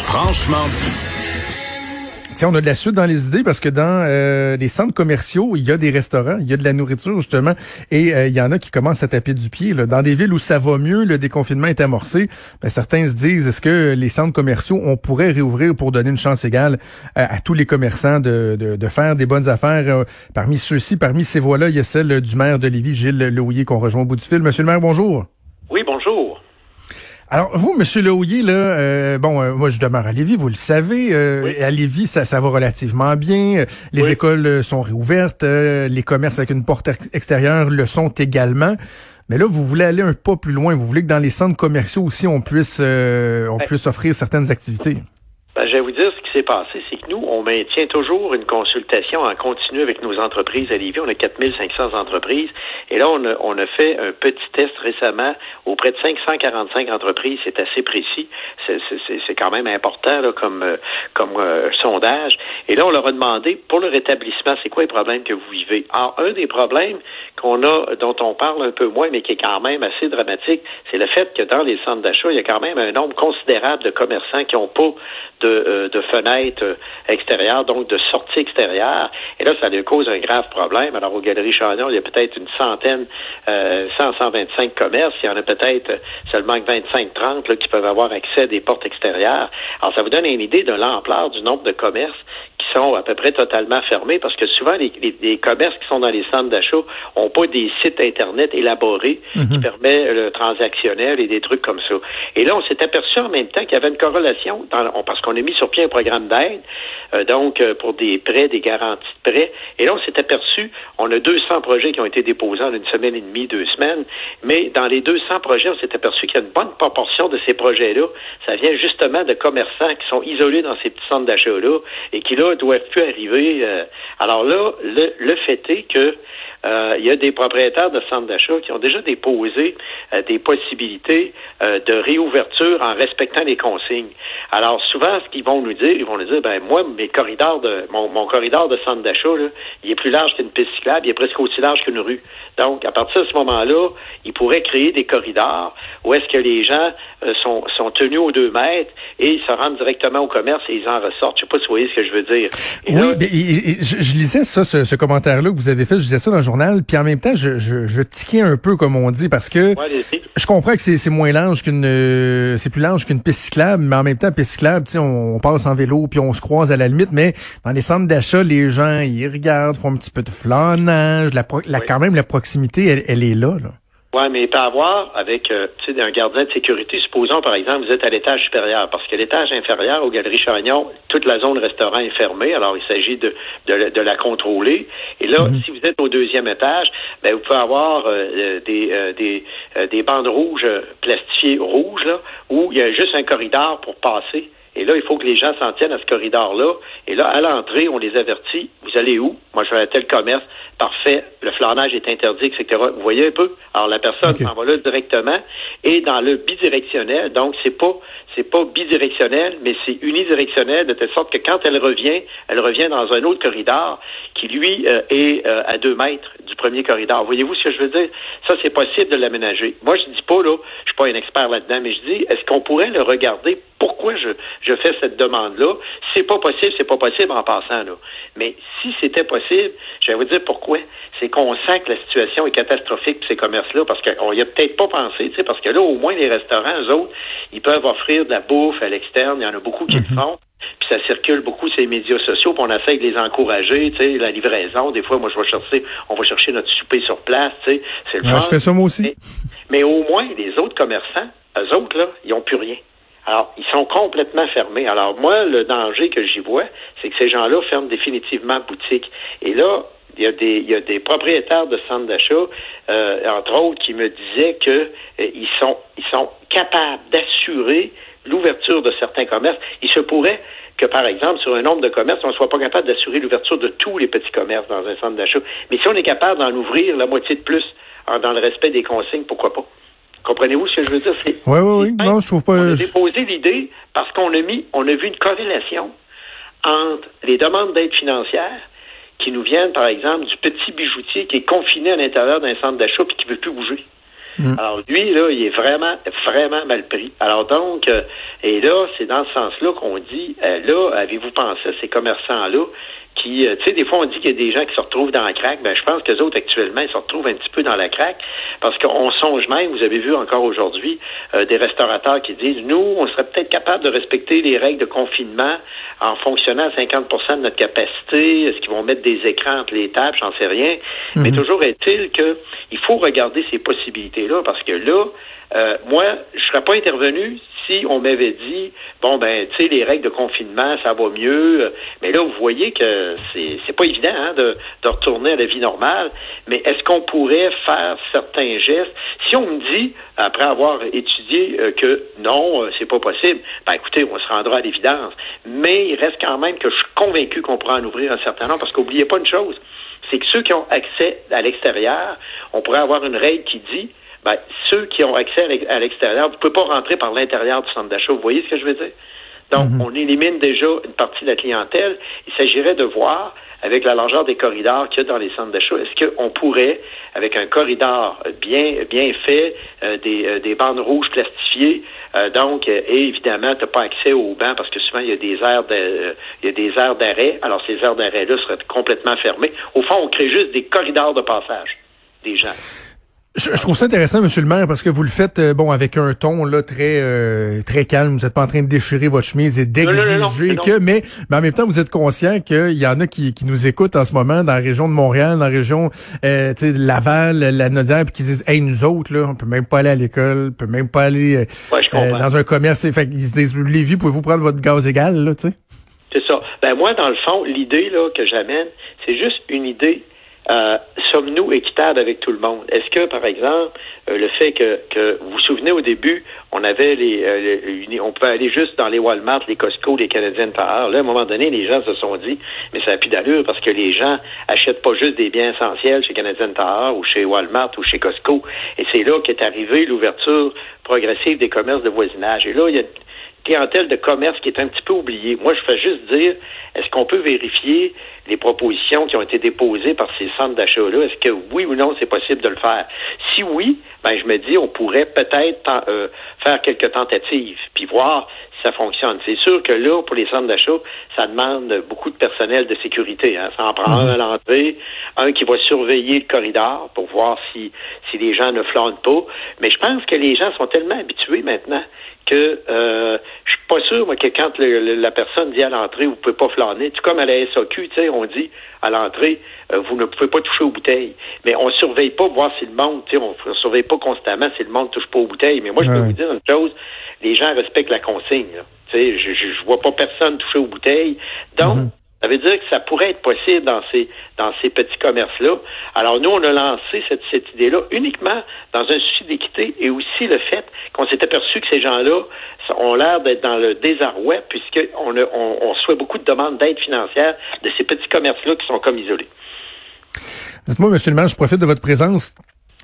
Franchement dit. Tiens, on a de la suite dans les idées parce que dans euh, les centres commerciaux, il y a des restaurants, il y a de la nourriture justement, et euh, il y en a qui commencent à taper du pied. Là. Dans des villes où ça va mieux, le déconfinement est amorcé, ben, certains se disent, est-ce que les centres commerciaux, on pourrait réouvrir pour donner une chance égale à, tous les commerçants de, de, de faire des bonnes affaires? Euh, parmi ceux-ci, parmi ces voix-là, il y a celle du maire de Lévis, Gilles Lehouillier, qu'on rejoint au bout du fil. Monsieur le maire, bonjour. Oui, bonjour. Alors, vous, Monsieur Leouillet, là, euh, bon, euh, moi, je demeure à Lévis, vous le savez. Euh, À Lévis, ça, ça va relativement bien. Les écoles euh, sont réouvertes. les commerces avec une porte extérieure le sont également. Mais là, vous voulez aller un pas plus loin. Vous voulez que dans les centres commerciaux aussi, on puisse, on puisse offrir certaines activités. Ben, je vais vous dire c'est que nous, on maintient toujours une consultation en continu avec nos entreprises à Lévis. On a 4500 entreprises. Et là, on a, on a fait un petit test récemment auprès de 545 entreprises. C'est assez précis. C'est quand même important là, comme, euh, comme euh, sondage. Et là, on leur a demandé, pour le rétablissement, c'est quoi les problèmes que vous vivez? Alors, un des problèmes qu'on a, dont on parle un peu moins, mais qui est quand même assez dramatique, c'est le fait que dans les centres d'achat, il y a quand même un nombre considérable de commerçants qui n'ont pas de, euh, de fenêtres extérieures, donc de sorties extérieures. Et là, ça leur cause un grave problème. Alors, aux Galeries Chagnon, il y a peut-être une centaine, euh, 100, 125 commerces. Il y en a peut-être seulement 25-30 qui peuvent avoir accès à des portes extérieures. Alors, ça vous donne une idée de l'ampleur du nombre de commerces sont à peu près totalement fermés parce que souvent les, les, commerces qui sont dans les centres d'achat ont pas des sites internet élaborés qui mhm. permettent le transactionnel et des trucs comme ça. Et là, on s'est aperçu en même temps qu'il y avait une corrélation dans, parce qu'on a mis sur pied un programme d'aide, euh, donc euh, pour des prêts, des garanties de prêts. Et là, on s'est aperçu, on a 200 projets qui ont été déposés en une semaine et demie, deux semaines, mais dans les 200 projets, on s'est aperçu qu'il y a une bonne proportion de ces projets-là, ça vient justement de commerçants qui sont isolés dans ces petits centres d'achat-là et qui là doivent plus arriver. Euh, alors là, le, le fait est que euh, il y a des propriétaires de centres d'achat qui ont déjà déposé euh, des possibilités euh, de réouverture en respectant les consignes. Alors souvent, ce qu'ils vont nous dire, ils vont nous dire, ben moi, mes corridors de mon, mon corridor de centre d'achat, il est plus large qu'une piste cyclable, il est presque aussi large qu'une rue. Donc, à partir de ce moment-là, ils pourraient créer des corridors où est-ce que les gens sont, sont tenus aux deux mètres et ils se rendent directement au commerce et ils en ressortent. Je sais pas si vous voyez ce que je veux dire. oui, je, lisais ça, ce, commentaire-là que vous avez fait, je disais ça dans journal, puis en même temps, je, je, je tiquais un peu, comme on dit, parce que je comprends que c'est moins large qu'une euh, c'est plus large qu'une piste cyclable, mais en même temps, piste cyclable, on, on passe en vélo, puis on se croise à la limite, mais dans les centres d'achat, les gens, ils regardent, font un petit peu de flânage, la, la quand même, la proximité, elle, elle est là, là. Oui, mais il peut avoir avec euh, un gardien de sécurité, supposons par exemple vous êtes à l'étage supérieur, parce que l'étage inférieur aux Galeries Chagnon, toute la zone restaurant est fermée, alors il s'agit de, de, la contrôler. Et là, mhm. si vous êtes au deuxième étage, ben, vous pouvez avoir euh, euh, des, des, des bandes rouges plastifiées rouges, là, où il y a juste un corridor pour passer. Et là, il faut que les gens s'en tiennent à ce corridor-là. Et là, à l'entrée, on les avertit. Vous allez où? Moi, je vais à tel commerce. Parfait. Le flanage est interdit, etc. Vous voyez un peu? Alors, la personne s'en va là directement. Et dans le bidirectionnel, donc, c'est pas, c'est pas bidirectionnel, mais c'est unidirectionnel, de telle sorte que quand elle revient, elle revient dans un autre corridor qui, lui, euh, est euh, à deux mètres du premier corridor. Voyez-vous ce que je veux dire? Ça, c'est possible de l'aménager. Moi, je dis pas, là, je suis pas un expert là-dedans, mais je dis, est-ce qu'on pourrait le regarder? Pourquoi je, je fais cette demande-là? C'est pas possible, c'est pas possible en passant, là. Mais si c'était possible, je vais vous dire pourquoi. C'est qu'on sent que la situation est catastrophique pour ces commerces-là, parce qu'on y a peut-être pas pensé, tu sais, parce que là, au moins, les restaurants, eux autres, ils peuvent offrir de la bouffe à l'externe. Il y en a beaucoup qui le mhm. font. Puis ça circule beaucoup sur les médias sociaux, puis on essaie de les encourager, tu sais, la livraison. Des fois, moi, je vais chercher, on va chercher notre souper sur place, tu sais. C'est le Je fais ça moi aussi. Mais, au moins, les autres commerçants, eux autres, là, ils n'ont plus rien. Alors, ils sont complètement fermés. Alors, moi, le danger que j'y vois, c'est que ces gens-là ferment définitivement boutique. Et là, il y a des, il y a des propriétaires de centres d'achat, euh, entre autres, qui me disaient que euh, ils sont, ils sont capables d'assurer l'ouverture de certains commerces. Il se pourrait que, par exemple, sur un nombre de commerces, on ne soit pas capable d'assurer l'ouverture de tous les petits commerces dans un centre d'achat. Mais si on est capable d'en ouvrir la moitié de plus dans le respect des consignes, pourquoi pas? Comprenez-vous ce que je veux dire? Oui, oui, oui. Non, je trouve pas. On a déposé l'idée parce qu'on a mis, on a vu une corrélation entre les demandes d'aide financière qui nous viennent, par exemple, du petit bijoutier qui est confiné à l'intérieur d'un centre d'achat et qui ne veut plus bouger. Mm. Alors lui, là, il est vraiment, vraiment mal pris. Alors donc, euh, et là, c'est dans ce sens-là qu'on dit, euh, là, avez-vous pensé à ces commerçants-là qui, euh, tu sais, des fois on dit qu'il y a des gens qui se retrouvent dans la craque. Ben, je pense que les autres actuellement, ils se retrouvent un petit peu dans la craque parce qu'on songe même. Vous avez vu encore aujourd'hui euh, des restaurateurs qui disent, nous, on serait peut-être capable de respecter les règles de confinement en fonctionnant à 50% de notre capacité. Est-ce qu'ils vont mettre des écrans entre les tables? J'en sais rien. Mais mhm. toujours est-il que il faut regarder ces possibilités-là parce que là, euh, moi, je serais pas intervenu si on m'avait dit bon ben tu sais les règles de confinement ça va mieux. Mais là vous voyez que c'est pas évident hein, de, de retourner à la vie normale. Mais est-ce qu'on pourrait faire certains gestes? Si on me dit après avoir étudié euh, que non euh, c'est pas possible ben écoutez on se rendra à l'évidence. Mais il reste quand même que je suis convaincu qu'on pourra en ouvrir un certain nombre parce qu'oubliez pas une chose c'est que ceux qui ont accès à l'extérieur on pourrait avoir une règle qui dit ben, ceux qui ont accès à l'extérieur, vous ne pouvez pas rentrer par l'intérieur du centre d'achat. Vous voyez ce que je veux dire? Donc, mhm. on élimine déjà une partie de la clientèle. Il s'agirait de voir, avec la largeur des corridors qu'il y a dans les centres d'achat, est-ce qu'on pourrait, avec un corridor bien bien fait, euh, des, euh, des bandes rouges plastifiées, euh, donc, et évidemment, tu n'as pas accès aux bancs parce que souvent, il y a des aires de, il y a des aires d'arrêt. Alors, ces aires d'arrêt-là seraient complètement fermées. Au fond, on crée juste des corridors de passage des gens. Je, trouve ça intéressant, Monsieur le maire, parce que vous le faites euh, bon avec un ton là très euh, très calme. Vous n'êtes pas en train de déchirer votre chemise et d'exiger que, mais, mais en même temps, vous êtes conscient qu'il y en a qui, qui nous écoutent en ce moment dans la région de Montréal, dans la région euh, de Laval, la Nodière, puis qui disent Hey, nous autres, là, on peut même pas aller à l'école, on peut même pas aller dans un commerce. Fait ils se disent Lévis, pouvez-vous prendre votre gaz égal, là, tu sais? C'est ça. Ben moi, dans le fond, l'idée là que j'amène, c'est juste une idée euh, sommes-nous équitables avec tout le monde? Est-ce que, par exemple, euh, le fait que, que, vous vous souvenez au début, on avait les, euh, on pouvait aller juste dans les Walmart, les Costco, les Canadiens Tire. Là, à un moment donné, les gens se sont dit, mais ça n'a plus d'allure parce que les gens achètent pas juste des biens essentiels chez Canadian Tire ou chez Walmart ou chez Costco. Et c'est là qu'est arrivée l'ouverture progressive des commerces de voisinage. Et là, il y a clientèle de commerce qui est un petit peu oubliée. Moi, je fais juste dire, est-ce qu'on peut vérifier les propositions qui ont été déposées par ces centres d'achat-là? Est-ce que oui ou non, c'est possible de le faire? Si oui, ben je me dis, on pourrait peut-être euh, faire quelques tentatives, puis voir ça fonctionne. C'est sûr que là, pour les centres d'achat, ça demande beaucoup de personnel de sécurité. Hein. Ça en prend un à l'entrée, un qui va surveiller le corridor pour voir si, si les gens ne flânent pas. Mais je pense que les gens sont tellement habitués maintenant que euh, je suis pas sûr moi, que quand la personne dit à l'entrée, vous pouvez pas flâner. Tout comme à la SAQ, tu sais, on dit à l'entrée, euh, vous ne pouvez pas toucher aux bouteilles. Mais on surveille pas voir si le monde, tu sais, on ne surveille pas constamment si le monde touche pas aux bouteilles. Mais moi, je peux vous dire une chose, les gens respectent la consigne. Tu sais, je, je, vois pas personne toucher aux bouteilles. Donc, mhm. Ça veut dire que ça pourrait être possible dans ces dans ces petits commerces-là. Alors nous, on a lancé cette, cette idée-là uniquement dans un souci d'équité et aussi le fait qu'on s'est aperçu que ces gens-là ont l'air d'être dans le désarroi puisqu'on on, on reçoit beaucoup de demandes d'aide financière de ces petits commerces-là qui sont comme isolés. Dites-moi, Monsieur le maire, je profite de votre présence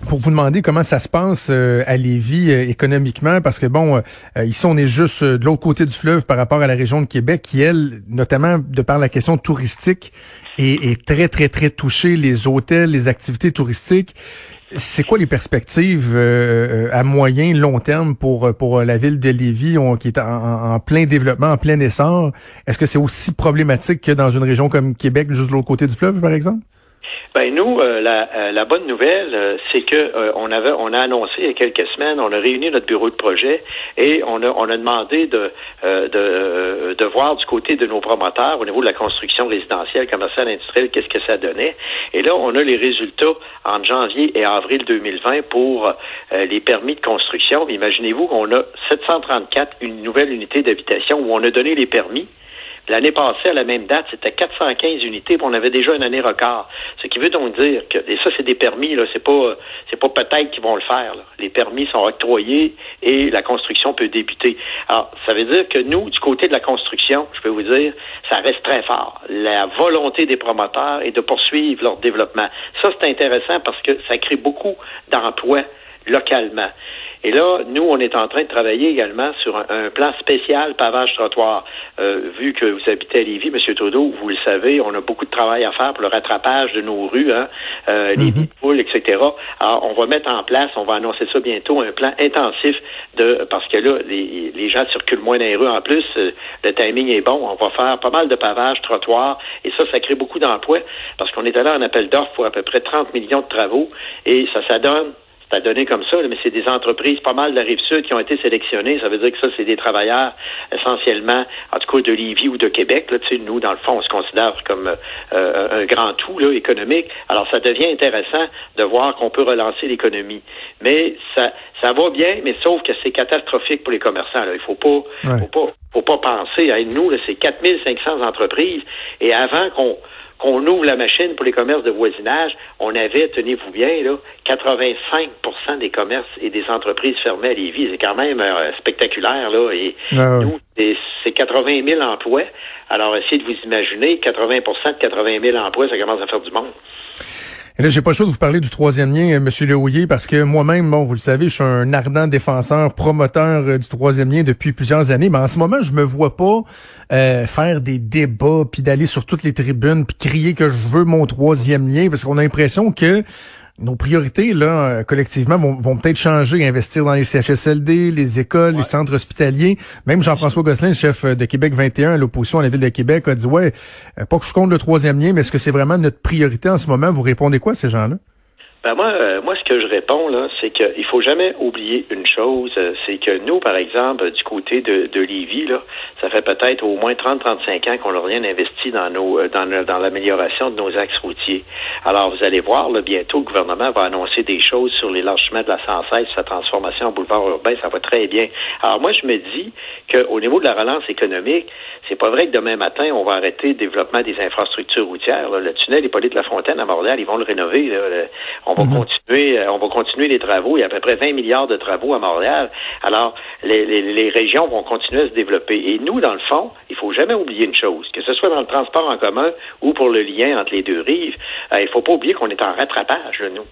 pour vous demander comment ça se passe euh, à Lévis euh, économiquement, parce que bon, euh, ici on est juste de l'autre côté du fleuve par rapport à la région de Québec, qui elle, notamment de par la question touristique, est, est très très très touchée. Les hôtels, les activités touristiques. C'est quoi les perspectives à moyen, long terme pour pour la ville de Lévis, qui est en, en, plein développement, en plein essor? Est-ce que c'est aussi problématique que dans une région comme Québec, juste de l'autre côté du fleuve, par exemple? Ben nous, euh, la, euh, la, bonne nouvelle, euh, c'est que on avait, on a annoncé il y a quelques semaines, on a réuni notre bureau de projet et on a, on a demandé de, de, de voir du côté de nos promoteurs au niveau de la construction résidentielle, commerciale, industrielle, qu'est-ce que ça donnait. Et là, on a les résultats en janvier et avril 2020 pour les permis de construction. Imaginez-vous qu'on a 734 une nouvelle unité d'habitation où on a donné les permis. L'année passée, à la même date, c'était 415 unités, puis on avait déjà une année record. Ce qui veut donc dire que, et ça, c'est des permis, là, c'est pas, c'est pas peut-être qu'ils vont le faire. Les permis sont octroyés et la construction peut débuter. Alors, ça veut dire que nous, du côté de la construction, je peux vous dire, ça reste très fort. La volonté des promoteurs est de poursuivre leur développement. Ça, c'est intéressant parce que ça crée beaucoup d'emplois localement. Et là, nous, on est en train de travailler également sur un, plan spécial pavage trottoir. euh, vu que vous habitez à Lévis, M. Trudeau, vous le savez, on a beaucoup de travail à faire pour le rattrapage de nos rues, hein, euh, les mm poules, etc. Alors, on va mettre en place, on va annoncer ça bientôt, un plan intensif de parce que là, les, les gens circulent moins dans les rues en plus, euh, le timing est bon, on va faire pas mal de pavages, trottoirs, et ça, ça crée beaucoup d'emplois, parce qu'on est allé en appel d'offres pour à peu près 30 millions de travaux, et ça, ça donne ça donné comme ça, mais c'est des entreprises, pas mal de la Rive-Sud qui ont été sélectionnées. Ça veut dire que ça, c'est des travailleurs essentiellement, en tout cas de Lévis ou de Québec. Là, nous, dans le fond, on se considère comme euh, un grand tout là, économique. Alors, ça devient intéressant de voir qu'on peut relancer l'économie. Mais ça, ça va bien, mais sauf que c'est catastrophique pour les commerçants. Là. Il faut pas, faut pas, faut pas penser à nous. C'est 4500 entreprises. Et avant qu'on qu'on ouvre la machine pour les commerces de voisinage, on avait, tenez-vous bien, là, 85% des commerces et des entreprises fermées à Lévis. C'est quand même euh, spectaculaire, là. Et ah nous, c'est 80 000 emplois. Alors, essayez de vous imaginer, 80% de 80 000 emplois, ça commence à faire du monde. Et là, j'ai pas le choix de vous parler du troisième lien, euh, Monsieur Lehouillier, parce que moi-même, bon, vous le savez, je suis un ardent défenseur, promoteur euh, du troisième lien depuis plusieurs années, mais en ce moment, je me vois pas euh, faire des débats, puis d'aller sur toutes les tribunes, puis crier que je veux mon troisième lien, parce qu'on a l'impression que nos priorités, là, euh, collectivement, vont, peut-être changer, investir dans les CHSLD, les écoles, les centres hospitaliers. Même Jean-François Gosselin, chef de Québec 21 à l'opposition à la Ville de Québec, a dit, ouais, euh, pas que je compte le troisième lien, mais est-ce que c'est vraiment notre priorité en ce moment? Vous répondez quoi à ces gens-là? Ben moi, euh, moi, que je réponds là, c'est qu'il faut jamais oublier une chose, euh, c'est que nous, par exemple, du côté de, de Lévis, là, ça fait peut-être au moins 30-35 ans qu'on n'a rien investi dans nos euh, dans, dans l'amélioration de nos axes routiers. Alors, vous allez voir, là, bientôt, le gouvernement va annoncer des choses sur l'élargissement de la 116, sa transformation en boulevard urbain, ça va très bien. Alors, moi, je me dis qu'au niveau de la relance économique, c'est pas vrai que demain matin, on va arrêter le développement des infrastructures routières. Le tunnel Hippolyte Lafontaine à Montréal, ils vont le rénover. On va mhm. continuer, euh, on va continuer les travaux. Il y a à peu près 20 milliards de travaux à Montréal. Alors, les, les, régions vont continuer à se développer. Et nous, dans le fond, il faut jamais oublier une chose, que ce soit dans le transport en commun ou pour le lien entre les deux rives, euh, il faut pas oublier qu'on est en rattrapage, nous.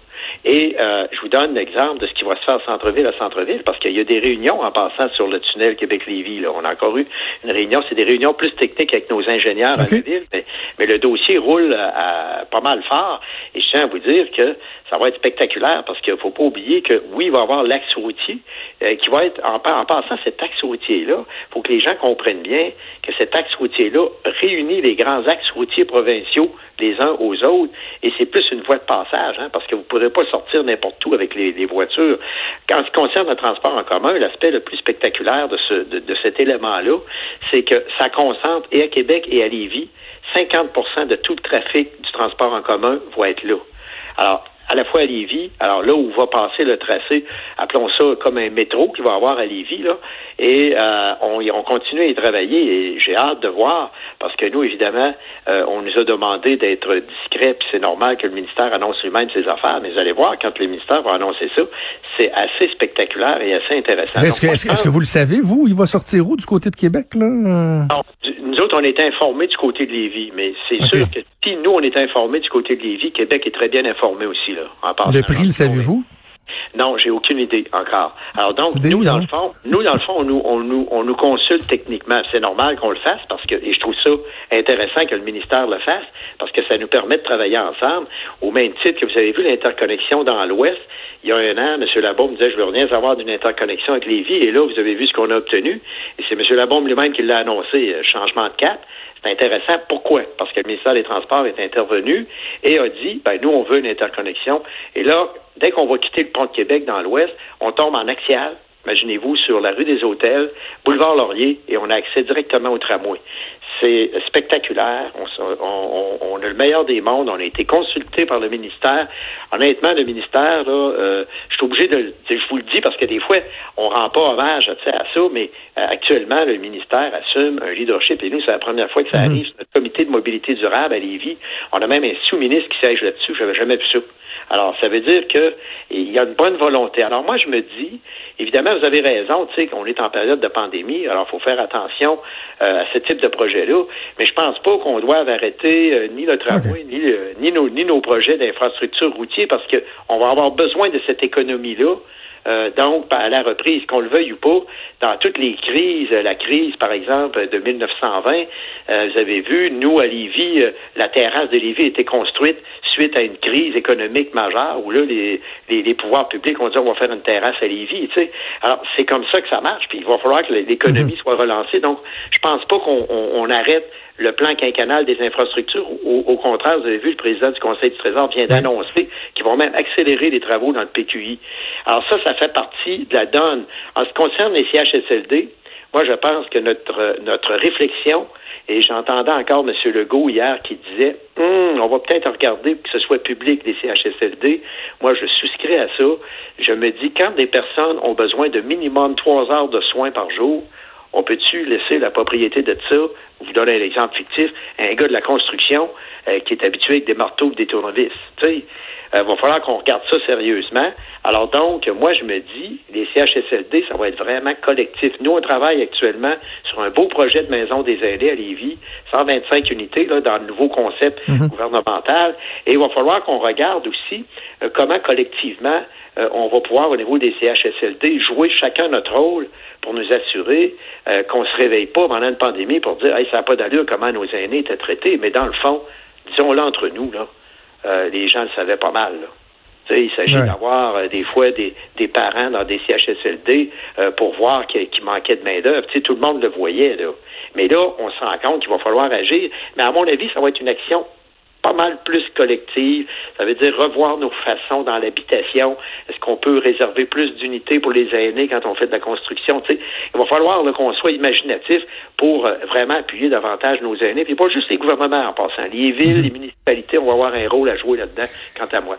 Et euh, je vous donne l'exemple de ce qui va se faire centre-ville à centre-ville, parce qu'il y a des réunions en passant sur le tunnel Québec-Lévis. On a encore eu une réunion, c'est des réunions plus techniques avec nos ingénieurs à la ville, mais, le dossier roule à, pas mal fort. Et je tiens à vous dire que ça va être spectaculaire parce qu'il ne faut pas oublier que oui, il va y avoir l'axe routier euh, qui va être, en, passant cet axe routier-là, il faut que les gens comprennent bien que cet axe routier-là réunit les grands axes routiers provinciaux les uns aux autres et c'est plus une voie de passage hein, parce que vous ne pourrez pas sortir n'importe où avec les, voitures. Quand ce concerne le transport en commun, l'aspect le plus spectaculaire de, ce, de cet élément-là, c'est que ça concentre et à Québec et à Lévis 50% de tout le trafic du transport en commun va être là. Alors, à la fois à Lévis, alors là où va passer le tracé, appelons ça comme un métro qu'il va avoir à Lévis, là, et euh, on, on continue à y travailler et j'ai hâte de voir, parce que nous, évidemment, euh, on nous a demandé d'être discret, puis c'est normal que le ministère annonce lui-même ses affaires, mais vous allez voir, quand le ministère va annoncer ça, c'est assez spectaculaire et assez intéressant. Est-ce que, est que, vous le savez, vous, il va sortir où du côté de Québec, là? Non, nous autres, on est informés du côté de Lévis, mais c'est sûr que si nous, on est informés du côté de Lévis, Québec est très bien informé aussi, là. En le prix, le savez-vous? Non, j'ai aucune idée encore. Alors donc, nous, dans le fond, nous, dans le fond, on nous, on nous, on nous consulte techniquement. C'est normal qu'on le fasse parce que, et je trouve ça intéressant que le ministère le fasse parce que ça nous permet de travailler ensemble. Au même titre que vous avez vu l'interconnexion dans l'Ouest, il y a un an, M. Labaume disait, je veux rien savoir d'une interconnexion avec Lévis. Et là, vous avez vu ce qu'on a obtenu. Et c'est M. Labaume lui-même qui l'a annoncé, euh, changement de cap. C'est intéressant. Pourquoi? Parce que le ministère des Transports est intervenu et a dit, ben, nous, on veut une interconnexion. Et là, dès qu'on va quitter le pont de Québec dans l'ouest, on tombe en axial. Imaginez-vous sur la rue des Hôtels, boulevard Laurier, et on a accès directement au tramway. C'est spectaculaire. On, a le meilleur des mondes. On a été consulté par le ministère. Honnêtement, le ministère, là, euh, je suis obligé de, vous le dis parce que des fois, on rend pas hommage à ça, mais euh, actuellement, le ministère assume un leadership. Et nous, c'est la première fois que ça mhm. arrive. Notre comité de mobilité durable à Lévis, on a même un sous-ministre qui siège là-dessus. J'avais jamais vu ça. Alors, ça veut dire qu'il y a une bonne volonté. Alors, moi, je me dis, évidemment, vous avez raison, tu sais, qu'on est en période de pandémie, alors il faut faire attention euh, à ce type de projet-là, mais je pense pas qu'on doive arrêter euh, ni le tramway, ni, ni, nos, ni nos projets d'infrastructure routier, parce qu'on va avoir besoin de cette économie-là Euh, donc, à la reprise, qu'on le veuille ou pas, dans toutes les crises, la crise, par exemple, de 1920, euh, vous avez vu, nous, à Lévis, la terrasse de Lévis a été construite suite à une crise économique majeure où là, les, les, pouvoirs publics ont dit on va faire une terrasse à Lévis. Tu sais. Alors, c'est comme ça que ça marche, puis il va falloir que l'économie mhm. soit relancée. Donc, je pense pas qu'on arrête le plan quinquennal des infrastructures. Au, contraire, vous avez vu, le président du Conseil du Trésor vient d'annoncer qu'ils vont même accélérer les travaux dans le PQI. Alors ça, ça fait partie de la donne. En ce qui concerne les CHSLD, moi, je pense que notre, notre réflexion, et j'entendais encore M. Legault hier qui disait hum, on va peut-être regarder que ce soit public des CHSLD. Moi, je souscris à ça. Je me dis, quand des personnes ont besoin de minimum trois heures de soins par jour, on peut-tu laisser la propriété de ça, vous donner un exemple fictif, un gars de la construction euh, qui est habitué avec des marteaux ou des tournevis. Tu sais, il euh, va falloir qu'on regarde ça sérieusement. Alors donc, moi, je me dis, les CHSLD, ça va être vraiment collectif. Nous, on travaille actuellement sur un beau projet de maison des aînés à Lévis, 125 unités là, dans le nouveau concept mhm. gouvernemental. Et il va falloir qu'on regarde aussi euh, comment collectivement euh, on va pouvoir, au niveau des CHSLD, jouer chacun notre rôle pour nous assurer euh, qu'on se réveille pas pendant une pandémie pour dire hey, ça n'a pas d'allure comment nos aînés étaient traités. Mais dans le fond, disons-le entre nous, là, euh, les gens le savaient pas mal. il s'agit d'avoir des fois des, parents dans des CHSLD pour voir qu'il manquait de main-d'œuvre. Tout le monde le voyait. Là. Mais là, on se rend compte qu'il va falloir agir. Mais à mon avis, ça va être une action pas mal plus collective. Ça veut dire revoir nos façons dans l'habitation. Est-ce qu'on peut réserver plus d'unités pour les aînés quand on fait de la construction? il va falloir qu'on soit imaginatif pour euh, vraiment appuyer davantage nos aînés. Puis pas juste les gouvernements en passant. Les villes, mhm. les municipalités, on va avoir un rôle à jouer là-dedans, quant à moi.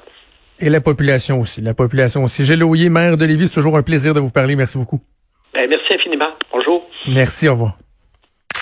Et la population aussi. La population aussi. Gilles Lauillet, maire de Lévis, c'est toujours un plaisir de vous parler. Merci beaucoup. Ben, merci infiniment. Bonjour. Merci, au revoir.